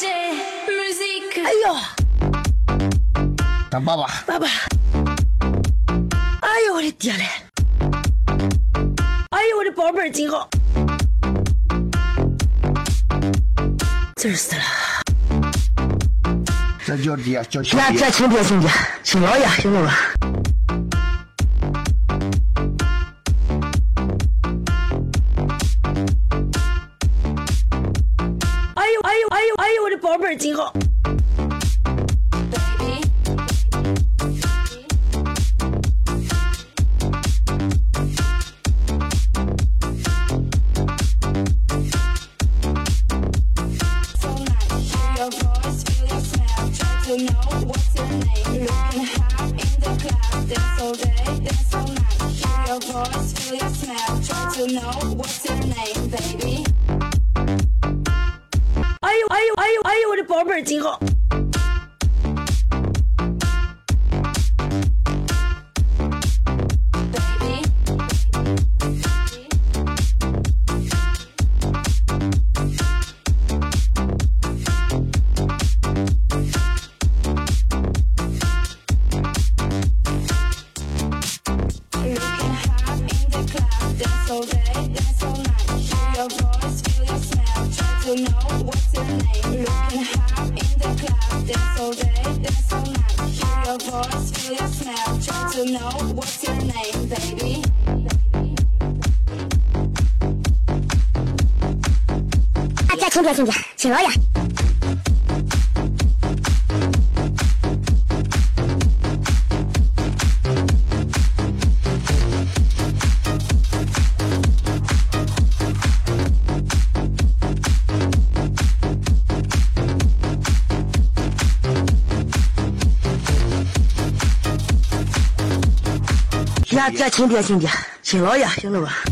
哎呦，当爸爸，爸爸！哎呦我的爹嘞！哎呦我的宝贝儿真好，真死了！这叫爹，叫亲爹。那这亲爹亲爹亲姥爷行了吧？哎呦我的宝贝儿真好。哎呦哎呦哎呦我的宝贝儿真好真好。大家亲爹亲爹亲姥爷。那这亲爹亲爹亲姥爷行了吧？